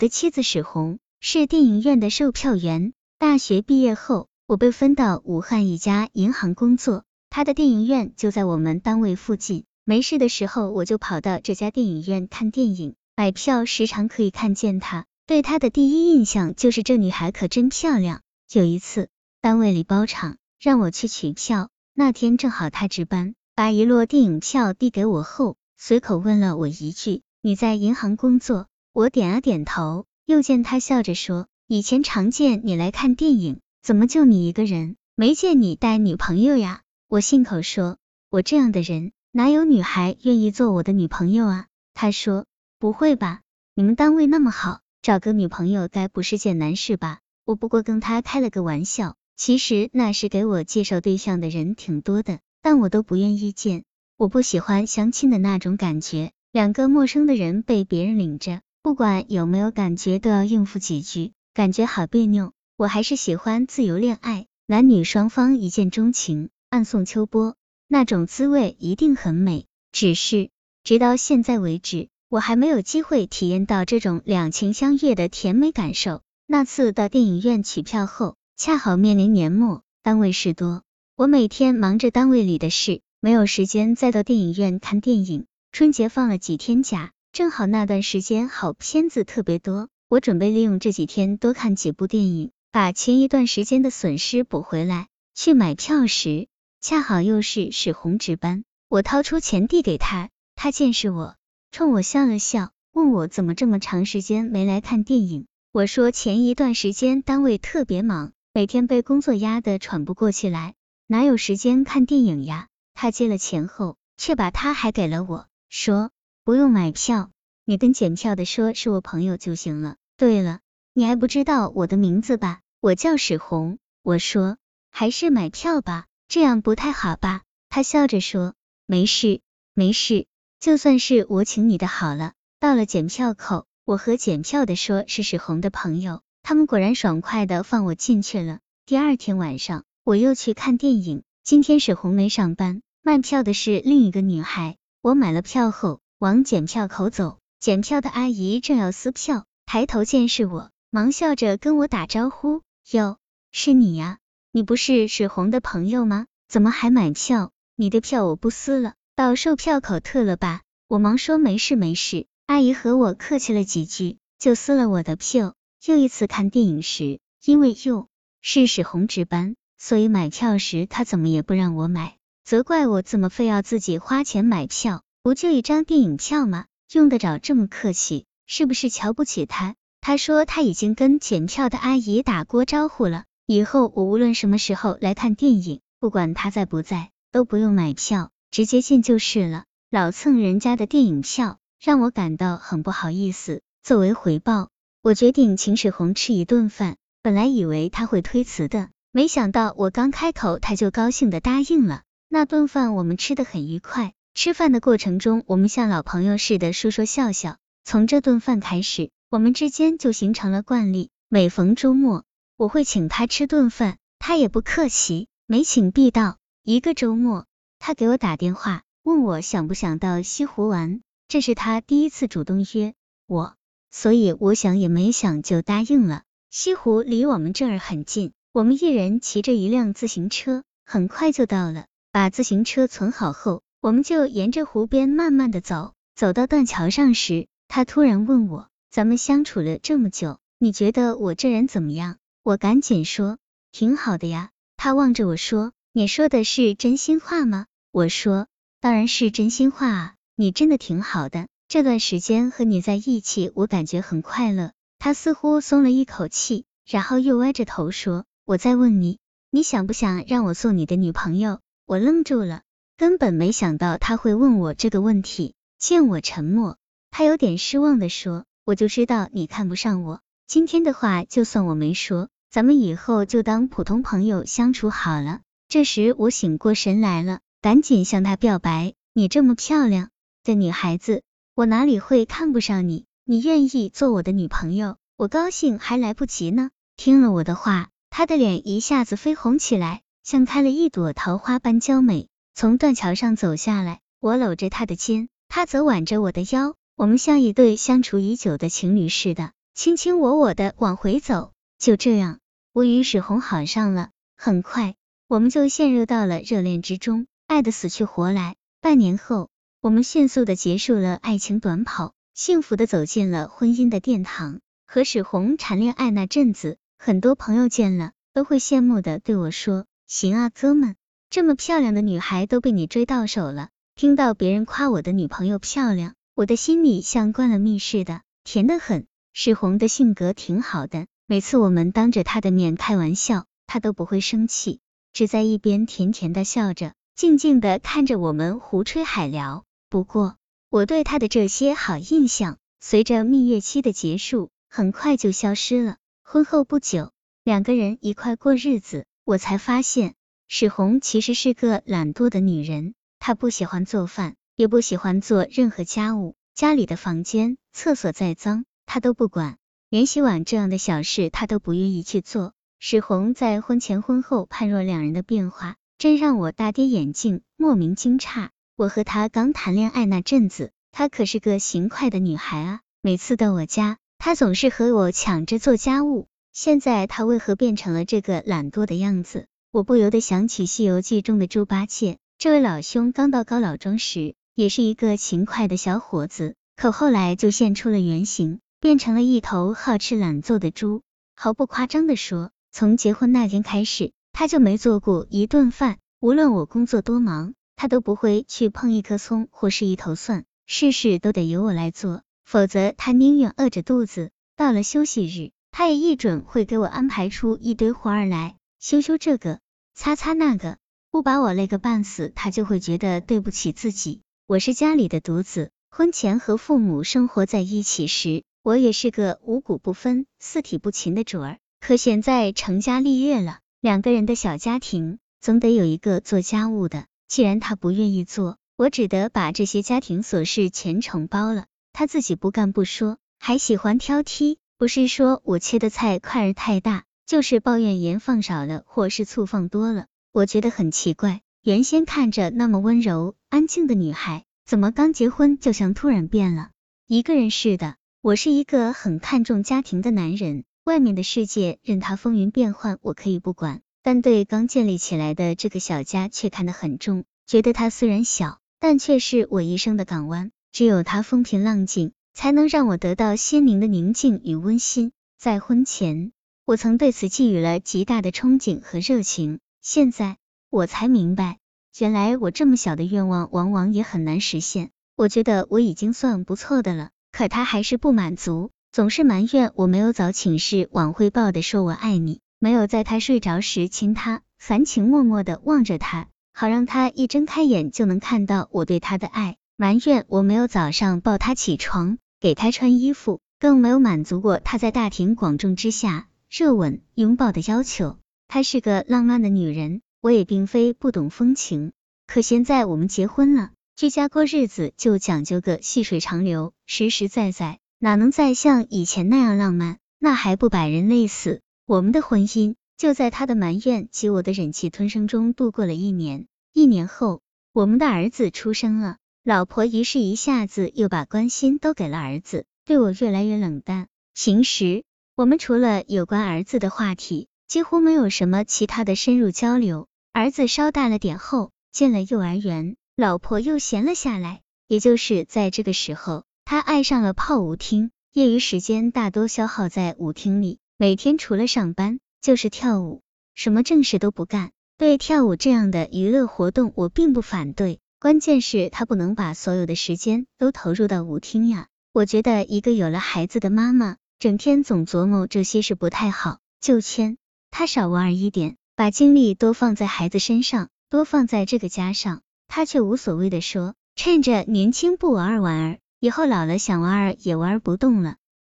的妻子史红是电影院的售票员。大学毕业后，我被分到武汉一家银行工作，他的电影院就在我们单位附近。没事的时候，我就跑到这家电影院看电影，买票时常可以看见他。对他的第一印象就是这女孩可真漂亮。有一次，单位里包场，让我去取票，那天正好他值班，把一摞电影票递给我后，随口问了我一句：“你在银行工作？”我点了点头，又见他笑着说。以前常见你来看电影，怎么就你一个人？没见你带女朋友呀？我信口说，我这样的人，哪有女孩愿意做我的女朋友啊？他说，不会吧，你们单位那么好，找个女朋友该不是件难事吧？我不过跟他开了个玩笑，其实那时给我介绍对象的人挺多的，但我都不愿意见，我不喜欢相亲的那种感觉，两个陌生的人被别人领着，不管有没有感觉，都要应付几句。感觉好别扭，我还是喜欢自由恋爱，男女双方一见钟情，暗送秋波，那种滋味一定很美。只是直到现在为止，我还没有机会体验到这种两情相悦的甜美感受。那次到电影院取票后，恰好面临年末，单位事多，我每天忙着单位里的事，没有时间再到电影院看电影。春节放了几天假，正好那段时间好片子特别多。我准备利用这几天多看几部电影，把前一段时间的损失补回来。去买票时，恰好又是史红值班，我掏出钱递给他，他见是我，冲我笑了笑，问我怎么这么长时间没来看电影。我说前一段时间单位特别忙，每天被工作压得喘不过气来，哪有时间看电影呀？他接了钱后，却把他还给了我，说不用买票，你跟检票的说是我朋友就行了。对了，你还不知道我的名字吧？我叫史红。我说，还是买票吧，这样不太好吧？他笑着说，没事，没事，就算是我请你的好了。到了检票口，我和检票的说是史红的朋友，他们果然爽快的放我进去了。第二天晚上，我又去看电影。今天史红没上班，卖票的是另一个女孩。我买了票后，往检票口走，检票的阿姨正要撕票。抬头见是我，忙笑着跟我打招呼：“哟，是你呀？你不是史红的朋友吗？怎么还买票？你的票我不撕了，到售票口退了吧。”我忙说：“没事没事。”阿姨和我客气了几句，就撕了我的票。又一次看电影时，因为又是史红值班，所以买票时他怎么也不让我买，责怪我怎么非要自己花钱买票，不就一张电影票吗？用得着这么客气？是不是瞧不起他？他说他已经跟检票的阿姨打过招呼了，以后我无论什么时候来看电影，不管他在不在，都不用买票，直接进就是了。老蹭人家的电影票，让我感到很不好意思。作为回报，我决定请史红吃一顿饭。本来以为他会推辞的，没想到我刚开口，他就高兴的答应了。那顿饭我们吃的很愉快，吃饭的过程中，我们像老朋友似的说说笑笑。从这顿饭开始，我们之间就形成了惯例。每逢周末，我会请他吃顿饭，他也不客气，没请必到。一个周末，他给我打电话，问我想不想到西湖玩，这是他第一次主动约我，所以我想也没想就答应了。西湖离我们这儿很近，我们一人骑着一辆自行车，很快就到了。把自行车存好后，我们就沿着湖边慢慢的走，走到断桥上时。他突然问我，咱们相处了这么久，你觉得我这人怎么样？我赶紧说，挺好的呀。他望着我说，你说的是真心话吗？我说，当然是真心话啊，你真的挺好的，这段时间和你在一起，我感觉很快乐。他似乎松了一口气，然后又歪着头说，我再问你，你想不想让我做你的女朋友？我愣住了，根本没想到他会问我这个问题。见我沉默。他有点失望的说：“我就知道你看不上我，今天的话就算我没说，咱们以后就当普通朋友相处好了。”这时我醒过神来了，赶紧向他表白：“你这么漂亮的女孩子，我哪里会看不上你？你愿意做我的女朋友，我高兴还来不及呢。”听了我的话，他的脸一下子绯红起来，像开了一朵桃花般娇美。从断桥上走下来，我搂着他的肩，他则挽着我的腰。我们像一对相处已久的情侣似的，卿卿我我的往回走。就这样，我与史红好上了。很快，我们就陷入到了热恋之中，爱的死去活来。半年后，我们迅速的结束了爱情短跑，幸福的走进了婚姻的殿堂。和史红谈恋爱那阵子，很多朋友见了都会羡慕的对我说：“行啊，哥们，这么漂亮的女孩都被你追到手了。”听到别人夸我的女朋友漂亮，我的心里像灌了蜜似的，甜得很。史红的性格挺好的。每次我们当着他的面开玩笑，他都不会生气，只在一边甜甜的笑着，静静的看着我们胡吹海聊。不过，我对他的这些好印象，随着蜜月期的结束，很快就消失了。婚后不久，两个人一块过日子，我才发现，史红其实是个懒惰的女人。她不喜欢做饭，也不喜欢做任何家务，家里的房间、厕所再脏，她都不管。连洗碗这样的小事，他都不愿意去做。史红在婚前婚后判若两人的变化，真让我大跌眼镜，莫名惊诧。我和他刚谈恋爱那阵子，她可是个勤快的女孩啊，每次到我家，她总是和我抢着做家务。现在她为何变成了这个懒惰的样子？我不由得想起《西游记》中的猪八戒，这位老兄刚到高老庄时，也是一个勤快的小伙子，可后来就现出了原形。变成了一头好吃懒做的猪。毫不夸张的说，从结婚那天开始，他就没做过一顿饭。无论我工作多忙，他都不会去碰一颗葱或是一头蒜，事事都得由我来做，否则他宁愿饿着肚子。到了休息日，他也一准会给我安排出一堆活儿来，修修这个，擦擦那个，不把我累个半死，他就会觉得对不起自己。我是家里的独子，婚前和父母生活在一起时。我也是个五谷不分、四体不勤的主儿，可现在成家立业了，两个人的小家庭，总得有一个做家务的。既然他不愿意做，我只得把这些家庭琐事全承包了。他自己不干不说，还喜欢挑剔，不是说我切的菜块儿太大，就是抱怨盐放少了或是醋放多了。我觉得很奇怪，原先看着那么温柔安静的女孩，怎么刚结婚就像突然变了一个人似的？我是一个很看重家庭的男人，外面的世界任它风云变幻，我可以不管，但对刚建立起来的这个小家却看得很重，觉得它虽然小，但却是我一生的港湾，只有它风平浪静，才能让我得到心灵的宁静与温馨。在婚前，我曾对此寄予了极大的憧憬和热情，现在我才明白，原来我这么小的愿望，往往也很难实现。我觉得我已经算不错的了。可他还是不满足，总是埋怨我没有早请示晚汇报的说我爱你，没有在他睡着时亲他，含情脉脉的望着他，好让他一睁开眼就能看到我对他的爱。埋怨我没有早上抱他起床，给他穿衣服，更没有满足过他在大庭广众之下热吻拥抱的要求。她是个浪漫的女人，我也并非不懂风情。可现在我们结婚了。居家过日子就讲究个细水长流，实实在在，哪能再像以前那样浪漫？那还不把人累死？我们的婚姻就在他的埋怨及我的忍气吞声中度过了一年。一年后，我们的儿子出生了，老婆于是一下子又把关心都给了儿子，对我越来越冷淡。平时我们除了有关儿子的话题，几乎没有什么其他的深入交流。儿子稍大了点后，进了幼儿园。老婆又闲了下来，也就是在这个时候，她爱上了泡舞厅，业余时间大多消耗在舞厅里，每天除了上班就是跳舞，什么正事都不干。对跳舞这样的娱乐活动，我并不反对，关键是她不能把所有的时间都投入到舞厅呀。我觉得一个有了孩子的妈妈，整天总琢磨这些事不太好，就签。他少玩一点，把精力多放在孩子身上，多放在这个家上。他却无所谓的说：“趁着年轻不玩儿玩儿，以后老了想玩儿也玩儿不动了。”